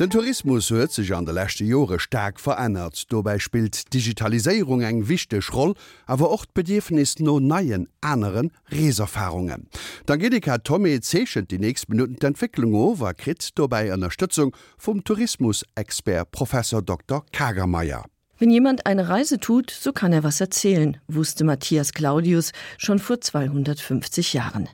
Den Tourismus huet sich an der lechte Jore stark verändert. Dobei spielt Digitalisierung eng wichtig Roll, aber ocht bedürfnis no neien anderen Reserfahrungen. Herr Tommy Zeschen die nächsten Minuten Entwicklung over krit dabei Unterstützung vom Tourismusexpert Professor Dr. Kagermeier. Wenn jemand eine Reise tut, so kann er was erzählen, wusste Matthias Claudius schon vor 250 Jahren.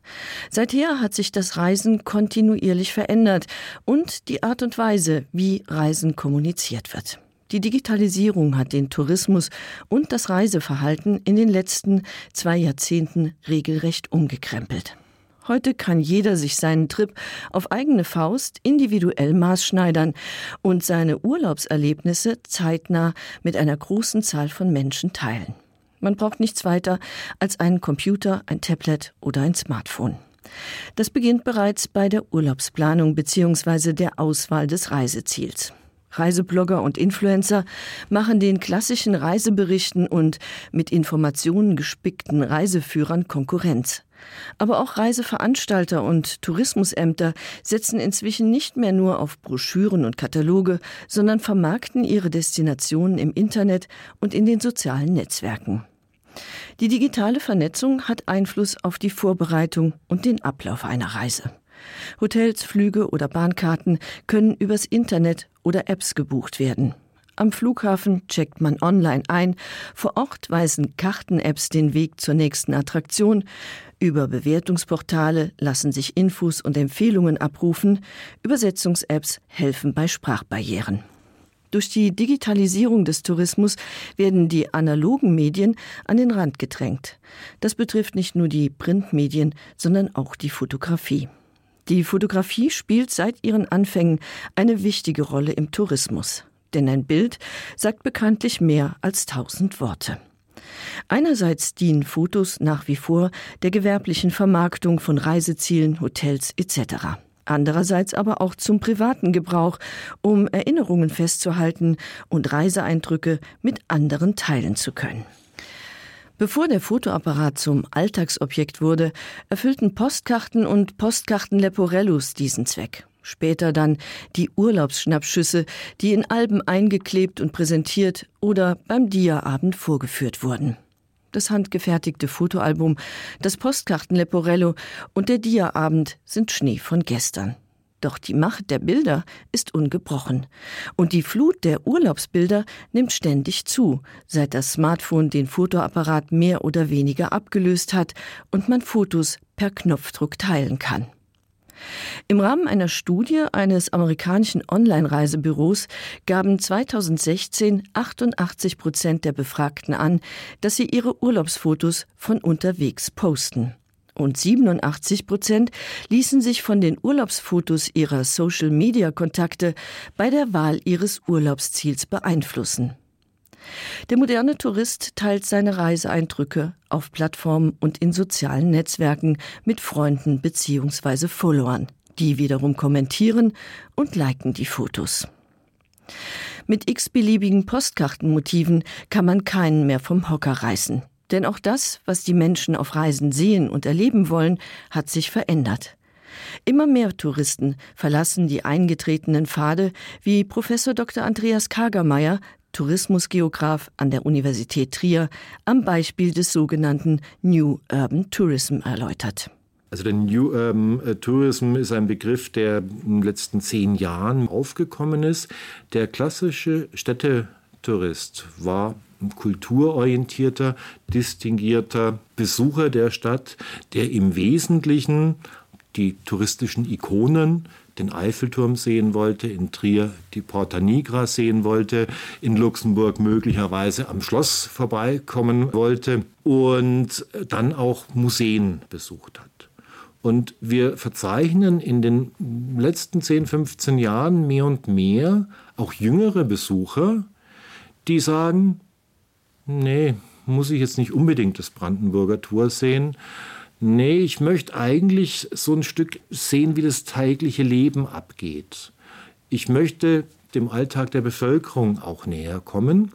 Seither hat sich das Reisen kontinuierlich verändert und die Art und Weise, wie Reisen kommuniziert wird. Die Digitalisierung hat den Tourismus und das Reiseverhalten in den letzten zwei Jahrzehnten regelrecht umgekrempelt. Heute kann jeder sich seinen Trip auf eigene Faust individuell maßschneidern und seine Urlaubserlebnisse zeitnah mit einer großen Zahl von Menschen teilen. Man braucht nichts weiter als einen Computer, ein Tablet oder ein Smartphone. Das beginnt bereits bei der Urlaubsplanung bzw. der Auswahl des Reiseziels. Reiseblogger und Influencer machen den klassischen Reiseberichten und mit Informationen gespickten Reiseführern Konkurrenz. Aber auch Reiseveranstalter und Tourismusämter setzen inzwischen nicht mehr nur auf Broschüren und Kataloge, sondern vermarkten ihre Destinationen im Internet und in den sozialen Netzwerken. Die digitale Vernetzung hat Einfluss auf die Vorbereitung und den Ablauf einer Reise. Hotels, Flüge oder Bahnkarten können übers Internet oder Apps gebucht werden. Am Flughafen checkt man online ein, vor Ort weisen Karten-Apps den Weg zur nächsten Attraktion, über Bewertungsportale lassen sich Infos und Empfehlungen abrufen, Übersetzungs-Apps helfen bei Sprachbarrieren. Durch die Digitalisierung des Tourismus werden die analogen Medien an den Rand gedrängt. Das betrifft nicht nur die Printmedien, sondern auch die Fotografie. Die Fotografie spielt seit ihren Anfängen eine wichtige Rolle im Tourismus denn ein Bild sagt bekanntlich mehr als tausend Worte. Einerseits dienen Fotos nach wie vor der gewerblichen Vermarktung von Reisezielen, Hotels etc. Andererseits aber auch zum privaten Gebrauch, um Erinnerungen festzuhalten und Reiseeindrücke mit anderen teilen zu können. Bevor der Fotoapparat zum Alltagsobjekt wurde, erfüllten Postkarten und Postkarten Leporellus diesen Zweck später dann die Urlaubsschnappschüsse, die in Alben eingeklebt und präsentiert oder beim Diaabend vorgeführt wurden. Das handgefertigte Fotoalbum, das Postkarten Leporello und der Diaabend sind Schnee von gestern. Doch die Macht der Bilder ist ungebrochen. Und die Flut der Urlaubsbilder nimmt ständig zu, seit das Smartphone den Fotoapparat mehr oder weniger abgelöst hat und man Fotos per Knopfdruck teilen kann. Im Rahmen einer Studie eines amerikanischen Online-Reisebüros gaben 2016 88 Prozent der Befragten an, dass sie ihre Urlaubsfotos von unterwegs posten. Und 87 Prozent ließen sich von den Urlaubsfotos ihrer Social-Media-Kontakte bei der Wahl ihres Urlaubsziels beeinflussen. Der moderne Tourist teilt seine Reiseeindrücke auf Plattformen und in sozialen Netzwerken mit Freunden bzw. Followern. Die wiederum kommentieren und liken die Fotos. Mit x-beliebigen Postkartenmotiven kann man keinen mehr vom Hocker reißen. Denn auch das, was die Menschen auf Reisen sehen und erleben wollen, hat sich verändert. Immer mehr Touristen verlassen die eingetretenen Pfade, wie Professor Dr. Andreas Kagermeier Tourismusgeograf an der Universität Trier am Beispiel des sogenannten New Urban Tourism erläutert. Also der New Urban äh, Tourism ist ein Begriff, der in den letzten zehn Jahren aufgekommen ist. Der klassische Städtetourist war ein kulturorientierter, distinguierter Besucher der Stadt, der im Wesentlichen die touristischen Ikonen den Eiffelturm sehen wollte, in Trier die Porta Nigra sehen wollte, in Luxemburg möglicherweise am Schloss vorbeikommen wollte und dann auch Museen besucht hat. Und wir verzeichnen in den letzten 10, 15 Jahren mehr und mehr auch jüngere Besucher, die sagen: nee, muss ich jetzt nicht unbedingt das Brandenburger Tor sehen, Nee, ich möchte eigentlich so ein Stück sehen, wie das tägliche Leben abgeht. Ich möchte dem Alltag der Bevölkerung auch näher kommen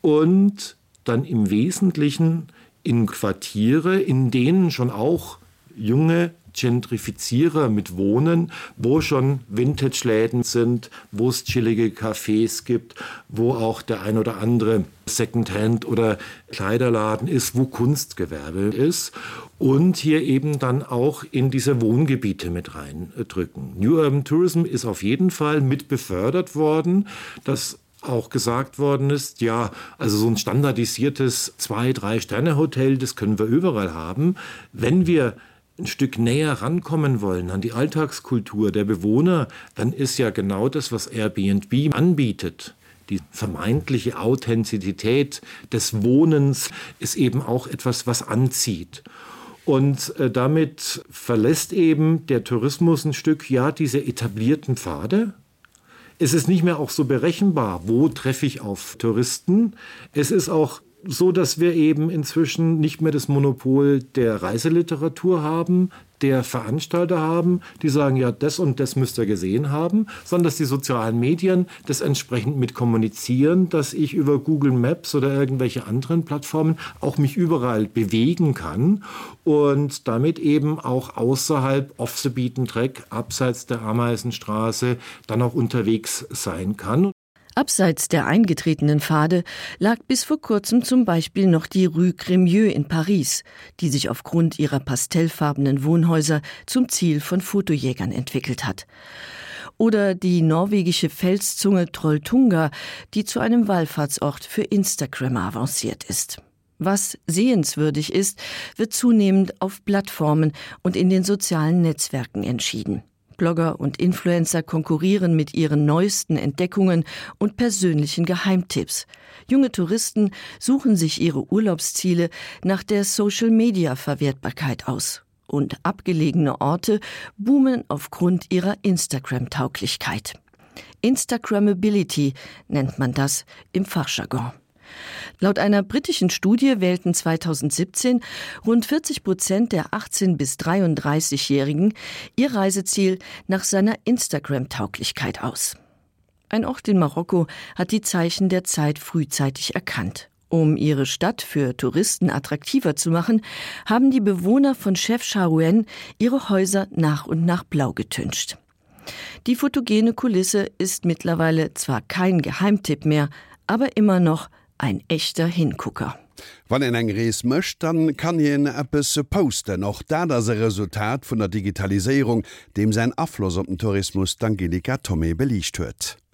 und dann im Wesentlichen in Quartiere, in denen schon auch junge Gentrifizierer mit Wohnen, wo schon Vintageläden sind, wo es chillige Cafés gibt, wo auch der ein oder andere Secondhand oder Kleiderladen ist, wo Kunstgewerbe ist und hier eben dann auch in diese Wohngebiete mit reindrücken. New Urban Tourism ist auf jeden Fall mit befördert worden, dass auch gesagt worden ist ja also so ein standardisiertes zwei drei sterne hotel das können wir überall haben wenn wir ein stück näher rankommen wollen an die alltagskultur der bewohner dann ist ja genau das was airbnb anbietet. Die vermeintliche authentizität des wohnens ist eben auch etwas was anzieht. Und äh, damit verlässt eben der tourismus ein stück ja diese etablierten pfade. Es ist nicht mehr auch so berechenbar, wo treffe ich auf Touristen. Es ist auch so, dass wir eben inzwischen nicht mehr das Monopol der Reiseliteratur haben, der Veranstalter haben, die sagen ja das und das müsst ihr gesehen haben, sondern dass die sozialen Medien das entsprechend mit kommunizieren, dass ich über Google Maps oder irgendwelche anderen Plattformen auch mich überall bewegen kann und damit eben auch außerhalb off the beaten Track abseits der Ameisenstraße dann auch unterwegs sein kann. Abseits der eingetretenen Pfade lag bis vor kurzem zum Beispiel noch die Rue Cremieux in Paris, die sich aufgrund ihrer pastellfarbenen Wohnhäuser zum Ziel von Fotojägern entwickelt hat. Oder die norwegische Felszunge Trolltunga, die zu einem Wallfahrtsort für Instagram avanciert ist. Was sehenswürdig ist, wird zunehmend auf Plattformen und in den sozialen Netzwerken entschieden. Blogger und Influencer konkurrieren mit ihren neuesten Entdeckungen und persönlichen Geheimtipps. Junge Touristen suchen sich ihre Urlaubsziele nach der Social-Media-Verwertbarkeit aus. Und abgelegene Orte boomen aufgrund ihrer Instagram-Tauglichkeit. Instagrammability nennt man das im Fachjargon. Laut einer britischen Studie wählten 2017 rund 40 Prozent der 18 bis 33-Jährigen ihr Reiseziel nach seiner Instagram-Tauglichkeit aus. Ein Ort in Marokko hat die Zeichen der Zeit frühzeitig erkannt. Um ihre Stadt für Touristen attraktiver zu machen, haben die Bewohner von Chef Charouen ihre Häuser nach und nach blau getüncht. Die fotogene Kulisse ist mittlerweile zwar kein Geheimtipp mehr, aber immer noch ein echter Hingucker. Wann en eng Rees mëcht, dann kann je en Appppe se posten noch da da se Resultat vun der Digitalisierung, dem se Afflos op den Tourismus d'Angelika Tommy belicht huet.